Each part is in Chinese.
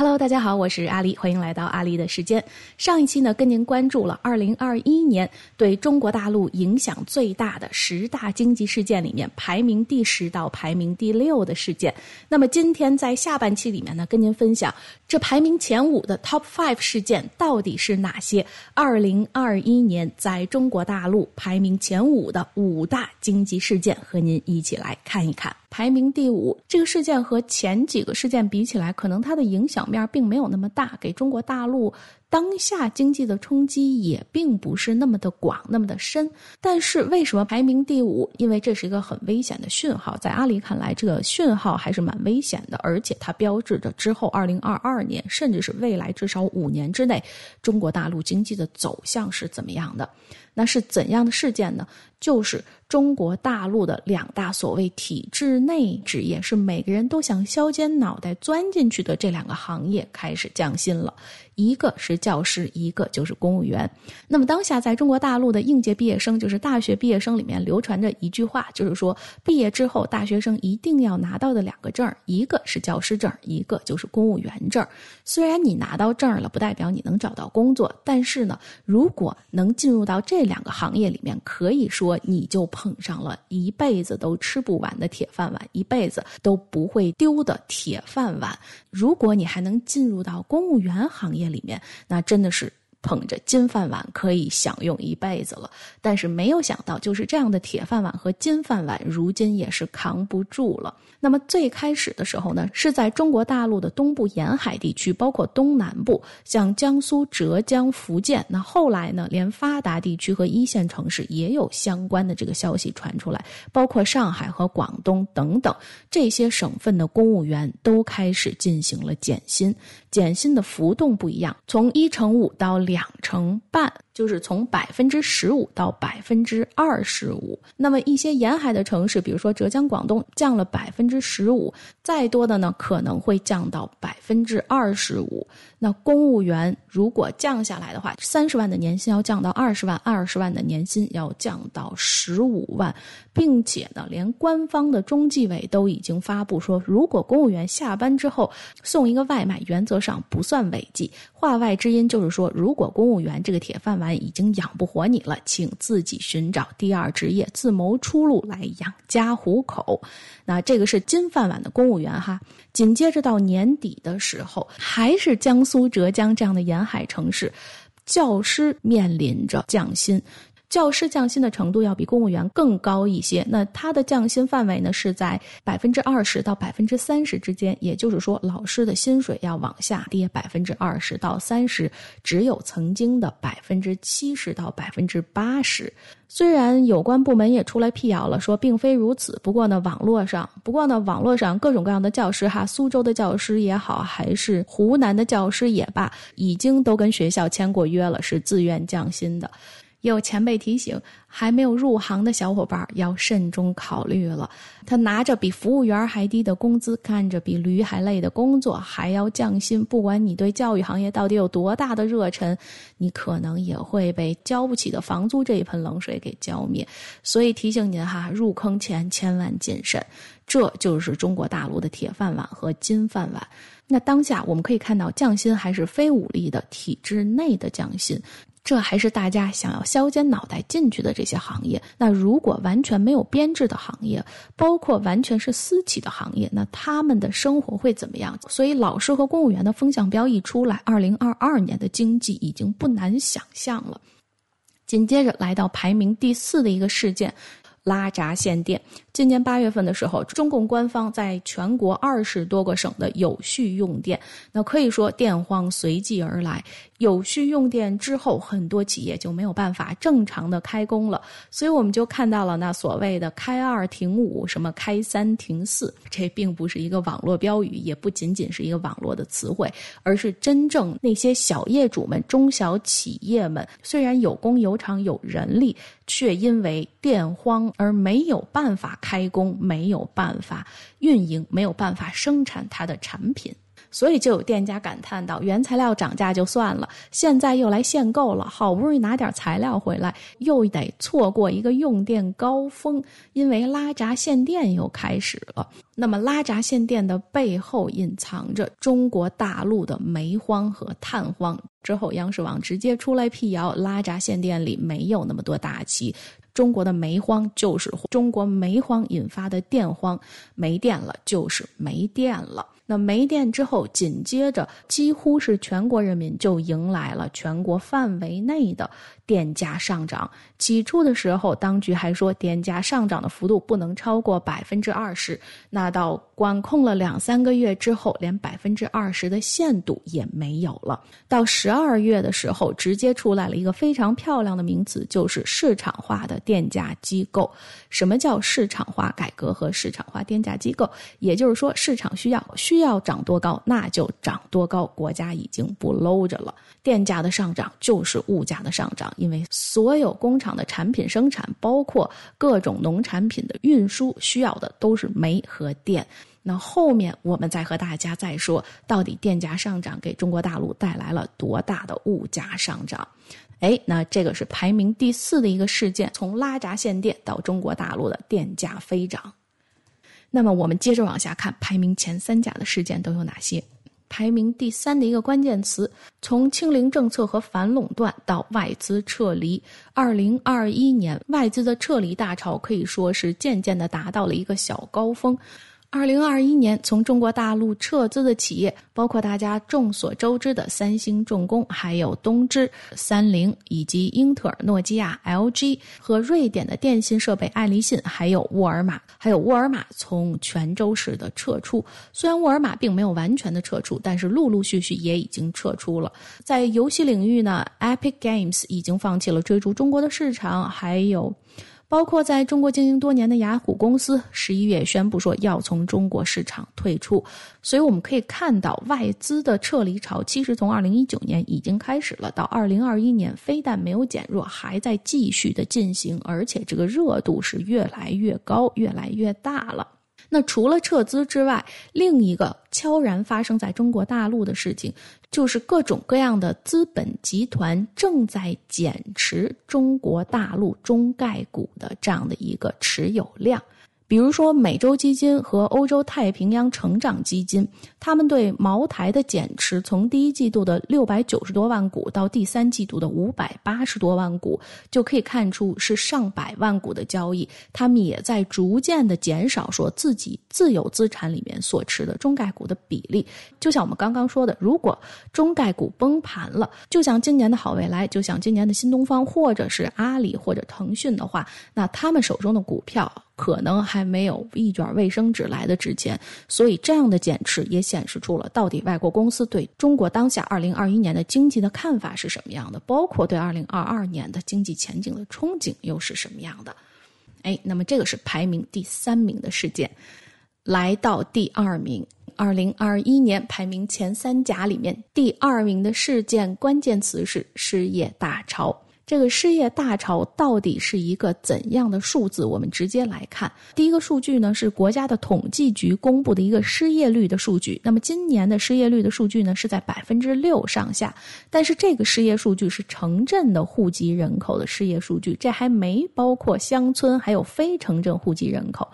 Hello，大家好，我是阿丽，欢迎来到阿丽的时间。上一期呢，跟您关注了2021年对中国大陆影响最大的十大经济事件里面排名第十到排名第六的事件。那么今天在下半期里面呢，跟您分享这排名前五的 Top Five 事件到底是哪些？2021年在中国大陆排名前五的五大经济事件，和您一起来看一看。排名第五，这个事件和前几个事件比起来，可能它的影响面并没有那么大，给中国大陆当下经济的冲击也并不是那么的广、那么的深。但是为什么排名第五？因为这是一个很危险的讯号，在阿里看来，这个讯号还是蛮危险的，而且它标志着之后二零二二年，甚至是未来至少五年之内，中国大陆经济的走向是怎么样的？那是怎样的事件呢？就是中国大陆的两大所谓体制内职业，是每个人都想削尖脑袋钻进去的这两个行业开始降薪了。一个是教师，一个就是公务员。那么当下在中国大陆的应届毕业生，就是大学毕业生里面流传着一句话，就是说毕业之后大学生一定要拿到的两个证一个是教师证，一个就是公务员证。虽然你拿到证了，不代表你能找到工作，但是呢，如果能进入到这两个行业里面，可以说你就碰上了一辈子都吃不完的铁饭碗，一辈子都不会丢的铁饭碗。如果你还能进入到公务员行业里面，那真的是。捧着金饭碗可以享用一辈子了，但是没有想到，就是这样的铁饭碗和金饭碗，如今也是扛不住了。那么最开始的时候呢，是在中国大陆的东部沿海地区，包括东南部，像江苏、浙江、福建。那后来呢，连发达地区和一线城市也有相关的这个消息传出来，包括上海和广东等等这些省份的公务员都开始进行了减薪，减薪的浮动不一样，从一成五到。两成半。就是从百分之十五到百分之二十五，那么一些沿海的城市，比如说浙江、广东，降了百分之十五，再多的呢可能会降到百分之二十五。那公务员如果降下来的话，三十万的年薪要降到二十万，二十万的年薪要降到十五万，并且呢，连官方的中纪委都已经发布说，如果公务员下班之后送一个外卖，原则上不算违纪。话外之音就是说，如果公务员这个铁饭碗。已经养不活你了，请自己寻找第二职业，自谋出路来养家糊口。那这个是金饭碗的公务员哈。紧接着到年底的时候，还是江苏、浙江这样的沿海城市，教师面临着降薪。教师降薪的程度要比公务员更高一些，那它的降薪范围呢是在百分之二十到百分之三十之间，也就是说，老师的薪水要往下跌百分之二十到三十，只有曾经的百分之七十到百分之八十。虽然有关部门也出来辟谣了，说并非如此，不过呢，网络上，不过呢，网络上各种各样的教师哈，苏州的教师也好，还是湖南的教师也罢，已经都跟学校签过约了，是自愿降薪的。有前辈提醒，还没有入行的小伙伴要慎重考虑了。他拿着比服务员还低的工资，干着比驴还累的工作，还要降薪。不管你对教育行业到底有多大的热忱，你可能也会被交不起的房租这一盆冷水给浇灭。所以提醒您哈，入坑前千万谨慎。这就是中国大陆的铁饭碗和金饭碗。那当下我们可以看到，降薪还是非武力的体制内的降薪。这还是大家想要削尖脑袋进去的这些行业。那如果完全没有编制的行业，包括完全是私企的行业，那他们的生活会怎么样？所以，老师和公务员的风向标一出来，二零二二年的经济已经不难想象了。紧接着来到排名第四的一个事件。拉闸限电。今年八月份的时候，中共官方在全国二十多个省的有序用电，那可以说电荒随即而来。有序用电之后，很多企业就没有办法正常的开工了，所以我们就看到了那所谓的“开二停五”什么“开三停四”，这并不是一个网络标语，也不仅仅是一个网络的词汇，而是真正那些小业主们、中小企业们，虽然有工有厂有人力，却因为电荒而没有办法开工，没有办法运营，没有办法生产它的产品。所以就有店家感叹道：“原材料涨价就算了，现在又来限购了，好不容易拿点材料回来，又得错过一个用电高峰，因为拉闸限电又开始了。那么拉闸限电的背后隐藏着中国大陆的煤荒和炭荒。之后，央视网直接出来辟谣，拉闸限电里没有那么多大旗。”中国的煤荒就是中国煤荒引发的电荒，没电了就是没电了。那没电之后，紧接着几乎是全国人民就迎来了全国范围内的电价上涨。起初的时候，当局还说电价上涨的幅度不能超过百分之二十。那到管控了两三个月之后，连百分之二十的限度也没有了。到十二月的时候，直接出来了一个非常漂亮的名词，就是市场化的电价机构。什么叫市场化改革和市场化电价机构？也就是说，市场需要需。要涨多高，那就涨多高。国家已经不搂着了，电价的上涨就是物价的上涨，因为所有工厂的产品生产，包括各种农产品的运输，需要的都是煤和电。那后面我们再和大家再说，到底电价上涨给中国大陆带来了多大的物价上涨？哎，那这个是排名第四的一个事件，从拉闸限电到中国大陆的电价飞涨。那么我们接着往下看，排名前三甲的事件都有哪些？排名第三的一个关键词，从清零政策和反垄断到外资撤离，二零二一年外资的撤离大潮可以说是渐渐的达到了一个小高峰。二零二一年，从中国大陆撤资的企业，包括大家众所周知的三星重工，还有东芝、三菱，以及英特尔、诺基亚、LG 和瑞典的电信设备爱立信，还有沃尔玛，还有沃尔玛从泉州市的撤出。虽然沃尔玛并没有完全的撤出，但是陆陆续续也已经撤出了。在游戏领域呢，Epic Games 已经放弃了追逐中国的市场，还有。包括在中国经营多年的雅虎公司，十一月宣布说要从中国市场退出。所以我们可以看到，外资的撤离潮其实从二零一九年已经开始了，到二零二一年非但没有减弱，还在继续的进行，而且这个热度是越来越高，越来越大了。那除了撤资之外，另一个悄然发生在中国大陆的事情，就是各种各样的资本集团正在减持中国大陆中概股的这样的一个持有量。比如说，美洲基金和欧洲太平洋成长基金，他们对茅台的减持，从第一季度的六百九十多万股到第三季度的五百八十多万股，就可以看出是上百万股的交易。他们也在逐渐的减少说自己自有资产里面所持的中概股的比例。就像我们刚刚说的，如果中概股崩盘了，就像今年的好未来，就像今年的新东方，或者是阿里或者腾讯的话，那他们手中的股票。可能还没有一卷卫生纸来的值钱，所以这样的减持也显示出了到底外国公司对中国当下二零二一年的经济的看法是什么样的，包括对二零二二年的经济前景的憧憬又是什么样的。哎，那么这个是排名第三名的事件，来到第二名，二零二一年排名前三甲里面第二名的事件关键词是失业大潮。这个失业大潮到底是一个怎样的数字？我们直接来看，第一个数据呢是国家的统计局公布的一个失业率的数据。那么今年的失业率的数据呢是在百分之六上下，但是这个失业数据是城镇的户籍人口的失业数据，这还没包括乡村还有非城镇户籍人口。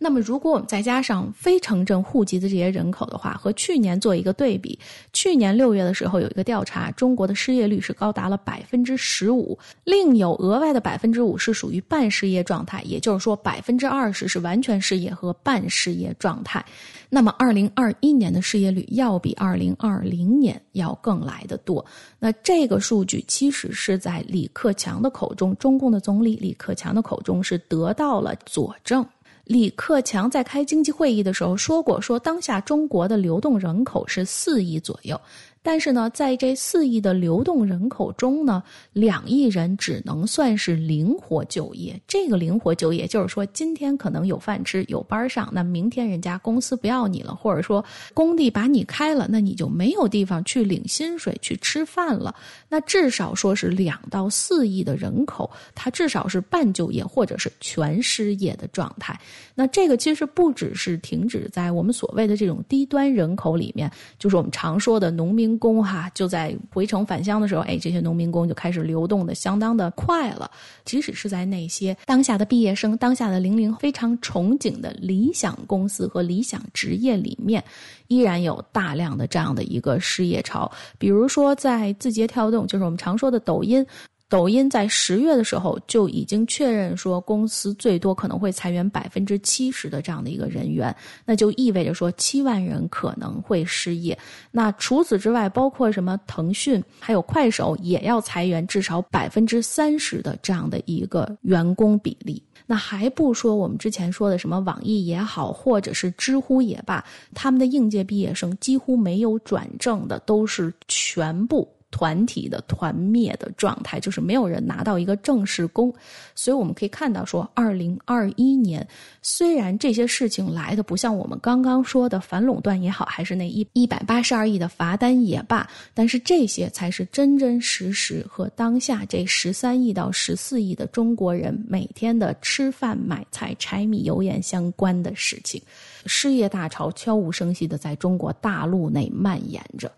那么，如果我们再加上非城镇户籍的这些人口的话，和去年做一个对比，去年六月的时候有一个调查，中国的失业率是高达了百分之十五，另有额外的百分之五是属于半失业状态，也就是说百分之二十是完全失业和半失业状态。那么，二零二一年的失业率要比二零二零年要更来的多。那这个数据其实是在李克强的口中，中共的总理李克强的口中是得到了佐证。李克强在开经济会议的时候说过，说当下中国的流动人口是四亿左右，但是呢，在这四亿的流动人口中呢，两亿人只能算是灵活就业。这个灵活就业就是说，今天可能有饭吃、有班上，那明天人家公司不要你了，或者说工地把你开了，那你就没有地方去领薪水、去吃饭了。那至少说是两到四亿的人口，他至少是半就业或者是全失业的状态。那这个其实不只是停止在我们所谓的这种低端人口里面，就是我们常说的农民工哈，就在回城返乡的时候，哎，这些农民工就开始流动的相当的快了。即使是在那些当下的毕业生、当下的零零非常憧憬的理想公司和理想职业里面，依然有大量的这样的一个失业潮。比如说在字节跳动，就是我们常说的抖音。抖音在十月的时候就已经确认说，公司最多可能会裁员百分之七十的这样的一个人员，那就意味着说七万人可能会失业。那除此之外，包括什么腾讯还有快手也要裁员至少百分之三十的这样的一个员工比例。那还不说我们之前说的什么网易也好，或者是知乎也罢，他们的应届毕业生几乎没有转正的，都是全部。团体的团灭的状态，就是没有人拿到一个正式工，所以我们可以看到说，二零二一年虽然这些事情来的不像我们刚刚说的反垄断也好，还是那一一百八十二亿的罚单也罢，但是这些才是真真实实和当下这十三亿到十四亿的中国人每天的吃饭、买菜、柴米油盐相关的事情，失业大潮悄无声息的在中国大陆内蔓延着。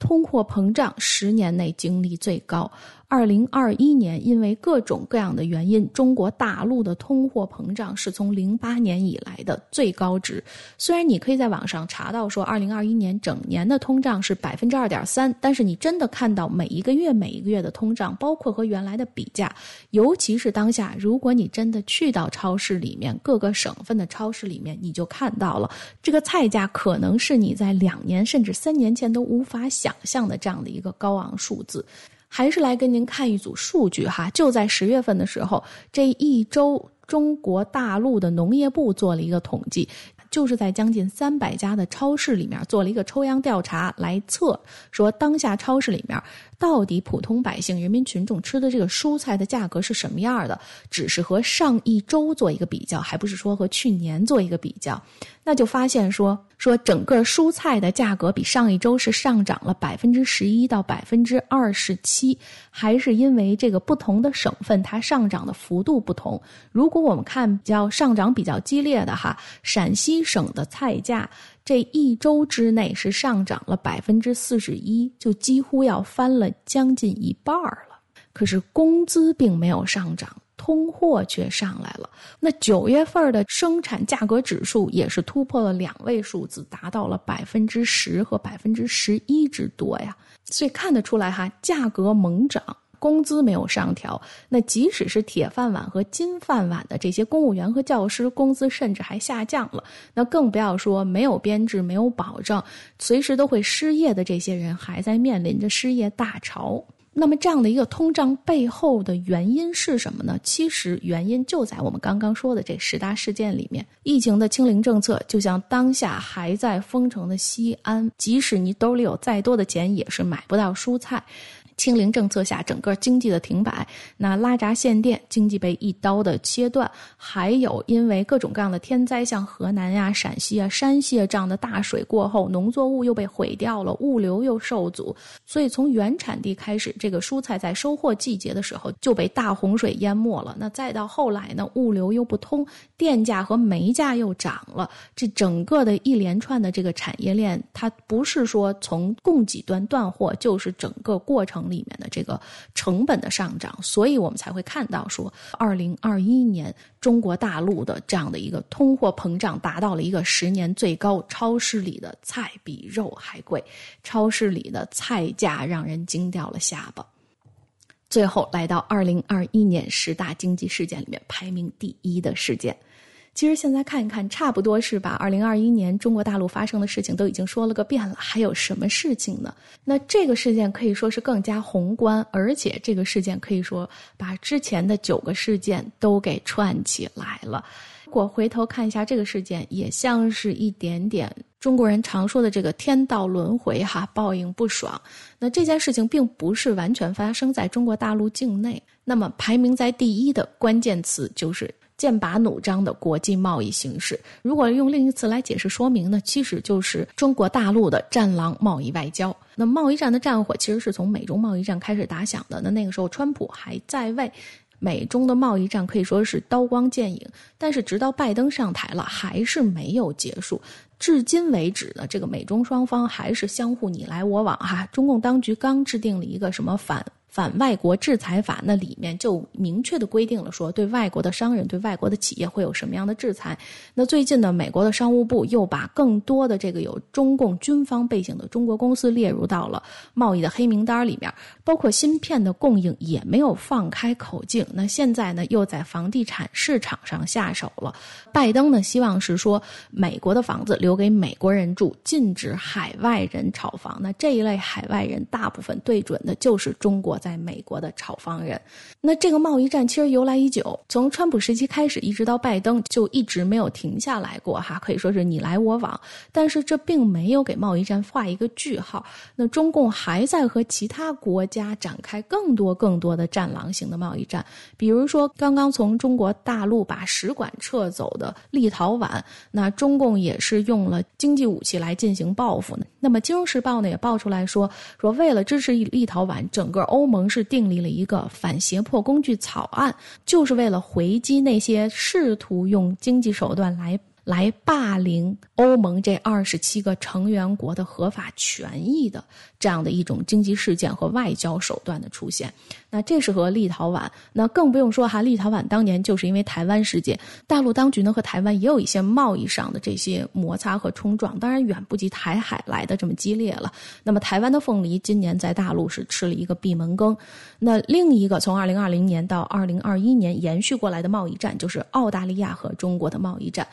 通货膨胀十年内经历最高。二零二一年，因为各种各样的原因，中国大陆的通货膨胀是从零八年以来的最高值。虽然你可以在网上查到说，二零二一年整年的通胀是百分之二点三，但是你真的看到每一个月每一个月的通胀，包括和原来的比价，尤其是当下，如果你真的去到超市里面，各个省份的超市里面，你就看到了这个菜价可能是你在两年甚至三年前都无法想象的这样的一个高昂数字。还是来跟您看一组数据哈，就在十月份的时候，这一周中国大陆的农业部做了一个统计，就是在将近三百家的超市里面做了一个抽样调查，来测说当下超市里面到底普通百姓、人民群众吃的这个蔬菜的价格是什么样的，只是和上一周做一个比较，还不是说和去年做一个比较。那就发现说说整个蔬菜的价格比上一周是上涨了百分之十一到百分之二十七，还是因为这个不同的省份它上涨的幅度不同。如果我们看比较上涨比较激烈的哈，陕西省的菜价这一周之内是上涨了百分之四十一，就几乎要翻了将近一半了。可是工资并没有上涨。通货却上来了，那九月份的生产价格指数也是突破了两位数字，达到了百分之十和百分之十一之多呀。所以看得出来哈，价格猛涨，工资没有上调。那即使是铁饭碗和金饭碗的这些公务员和教师，工资甚至还下降了。那更不要说没有编制、没有保障，随时都会失业的这些人，还在面临着失业大潮。那么，这样的一个通胀背后的原因是什么呢？其实原因就在我们刚刚说的这十大事件里面。疫情的清零政策，就像当下还在封城的西安，即使你兜里有再多的钱，也是买不到蔬菜。清零政策下，整个经济的停摆，那拉闸限电，经济被一刀的切断，还有因为各种各样的天灾，像河南呀、陕西啊、山西啊这样的大水过后，农作物又被毁掉了，物流又受阻，所以从原产地开始，这个蔬菜在收获季节的时候就被大洪水淹没了。那再到后来呢，物流又不通，电价和煤价又涨了，这整个的一连串的这个产业链，它不是说从供给端断货，就是整个过程。里面的这个成本的上涨，所以我们才会看到说，二零二一年中国大陆的这样的一个通货膨胀达到了一个十年最高，超市里的菜比肉还贵，超市里的菜价让人惊掉了下巴。最后来到二零二一年十大经济事件里面排名第一的事件。其实现在看一看，差不多是把二零二一年中国大陆发生的事情都已经说了个遍了，还有什么事情呢？那这个事件可以说是更加宏观，而且这个事件可以说把之前的九个事件都给串起来了。如果回头看一下这个事件，也像是一点点中国人常说的这个天道轮回哈，报应不爽。那这件事情并不是完全发生在中国大陆境内。那么排名在第一的关键词就是剑拔弩张的国际贸易形势。如果用另一词来解释说明呢，其实就是中国大陆的战狼贸易外交。那贸易战的战火其实是从美中贸易战开始打响的。那那个时候川普还在位。美中的贸易战可以说是刀光剑影，但是直到拜登上台了，还是没有结束。至今为止呢，这个美中双方还是相互你来我往哈。中共当局刚制定了一个什么反。反外国制裁法那里面就明确的规定了，说对外国的商人、对外国的企业会有什么样的制裁。那最近呢，美国的商务部又把更多的这个有中共军方背景的中国公司列入到了贸易的黑名单里面，包括芯片的供应也没有放开口径。那现在呢，又在房地产市场上下手了。拜登呢，希望是说美国的房子留给美国人住，禁止海外人炒房。那这一类海外人大部分对准的就是中国。在美国的炒房人，那这个贸易战其实由来已久，从川普时期开始，一直到拜登就一直没有停下来过哈，可以说是你来我往。但是这并没有给贸易战画一个句号。那中共还在和其他国家展开更多更多的战狼型的贸易战，比如说刚刚从中国大陆把使馆撤走的立陶宛，那中共也是用了经济武器来进行报复呢。那么《金融时报》呢也爆出来说，说为了支持立陶宛，整个欧盟是订立了一个反胁迫工具草案，就是为了回击那些试图用经济手段来来霸凌欧盟这二十七个成员国的合法权益的。这样的一种经济事件和外交手段的出现，那这是和立陶宛，那更不用说哈，立陶宛当年就是因为台湾事件，大陆当局呢和台湾也有一些贸易上的这些摩擦和冲撞，当然远不及台海来的这么激烈了。那么台湾的凤梨今年在大陆是吃了一个闭门羹，那另一个从二零二零年到二零二一年延续过来的贸易战，就是澳大利亚和中国的贸易战。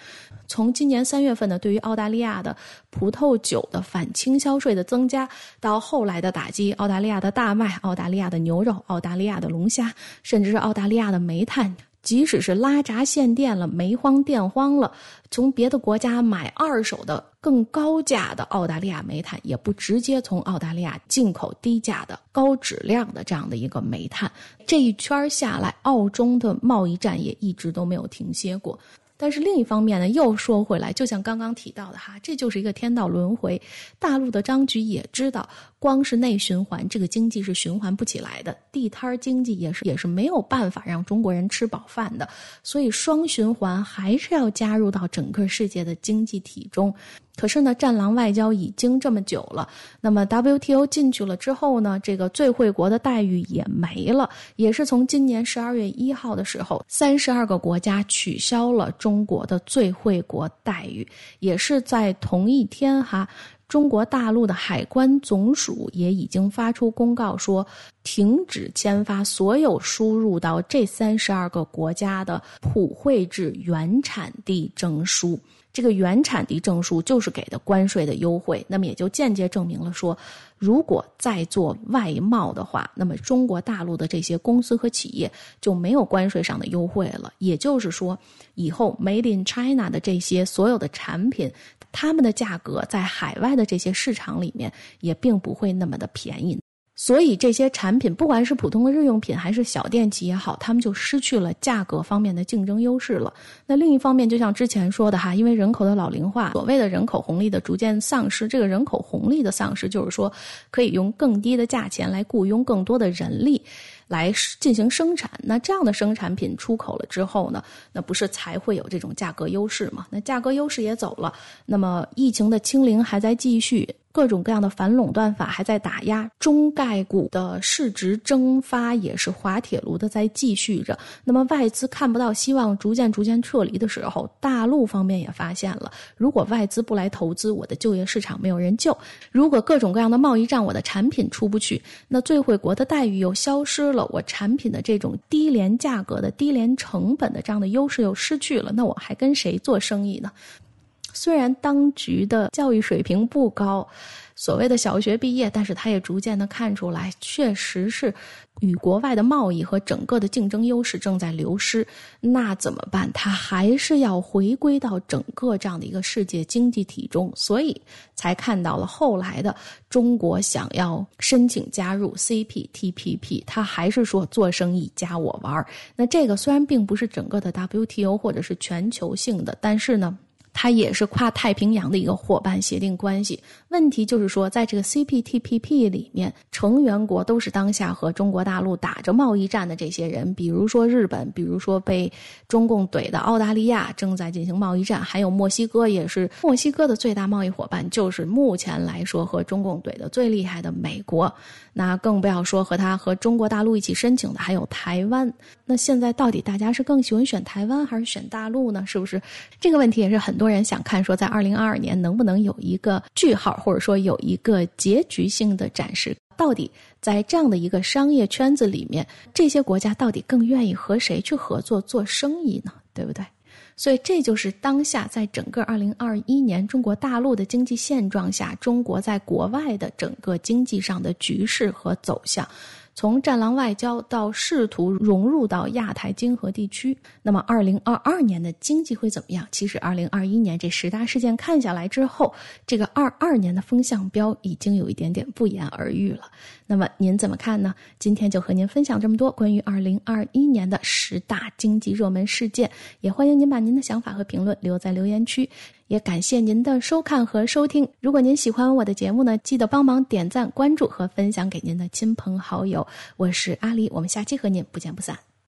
从今年三月份呢，对于澳大利亚的葡萄酒的反倾销税的增加，到后来的打击，澳大利亚的大麦、澳大利亚的牛肉、澳大大利亚的龙虾，甚至是澳大利亚的煤炭，即使是拉闸限电了、煤荒电荒了，从别的国家买二手的更高价的澳大利亚煤炭，也不直接从澳大利亚进口低价的高质量的这样的一个煤炭。这一圈下来，澳中的贸易战也一直都没有停歇过。但是另一方面呢，又说回来，就像刚刚提到的哈，这就是一个天道轮回。大陆的当局也知道，光是内循环，这个经济是循环不起来的，地摊经济也是也是没有办法让中国人吃饱饭的。所以双循环还是要加入到整个世界的经济体中。可是呢，战狼外交已经这么久了，那么 WTO 进去了之后呢，这个最惠国的待遇也没了，也是从今年十二月一号的时候，三十二个国家取消了中国的最惠国待遇，也是在同一天哈，中国大陆的海关总署也已经发出公告说，停止签发所有输入到这三十二个国家的普惠制原产地证书。这个原产地证书就是给的关税的优惠，那么也就间接证明了说，如果再做外贸的话，那么中国大陆的这些公司和企业就没有关税上的优惠了。也就是说，以后 Made in China 的这些所有的产品，他们的价格在海外的这些市场里面也并不会那么的便宜。所以这些产品，不管是普通的日用品还是小电器也好，他们就失去了价格方面的竞争优势了。那另一方面，就像之前说的哈，因为人口的老龄化，所谓的人口红利的逐渐丧失，这个人口红利的丧失，就是说可以用更低的价钱来雇佣更多的人力来进行生产。那这样的生产品出口了之后呢，那不是才会有这种价格优势吗？那价格优势也走了，那么疫情的清零还在继续。各种各样的反垄断法还在打压中概股的市值蒸发，也是滑铁卢的在继续着。那么外资看不到希望，逐渐逐渐撤离的时候，大陆方面也发现了，如果外资不来投资，我的就业市场没有人救。如果各种各样的贸易战，我的产品出不去，那最惠国的待遇又消失了，我产品的这种低廉价格的、低廉成本的这样的优势又失去了，那我还跟谁做生意呢？虽然当局的教育水平不高。所谓的小学毕业，但是他也逐渐的看出来，确实是与国外的贸易和整个的竞争优势正在流失。那怎么办？他还是要回归到整个这样的一个世界经济体中，所以才看到了后来的中国想要申请加入 CPTPP。他还是说做生意加我玩那这个虽然并不是整个的 WTO 或者是全球性的，但是呢。它也是跨太平洋的一个伙伴协定关系。问题就是说，在这个 CPTPP 里面，成员国都是当下和中国大陆打着贸易战的这些人，比如说日本，比如说被中共怼的澳大利亚正在进行贸易战，还有墨西哥也是墨西哥的最大贸易伙伴，就是目前来说和中共怼的最厉害的美国。那更不要说和他和中国大陆一起申请的还有台湾。那现在到底大家是更喜欢选台湾还是选大陆呢？是不是这个问题也是很多人想看？说在二零二二年能不能有一个句号，或者说有一个结局性的展示？到底在这样的一个商业圈子里面，这些国家到底更愿意和谁去合作做生意呢？对不对？所以，这就是当下在整个二零二一年中国大陆的经济现状下，中国在国外的整个经济上的局势和走向。从战狼外交到试图融入到亚太经合地区，那么二零二二年的经济会怎么样？其实二零二一年这十大事件看下来之后，这个二二年的风向标已经有一点点不言而喻了。那么您怎么看呢？今天就和您分享这么多关于二零二一年的十大经济热门事件，也欢迎您把您的想法和评论留在留言区。也感谢您的收看和收听。如果您喜欢我的节目呢，记得帮忙点赞、关注和分享给您的亲朋好友。我是阿狸，我们下期和您不见不散。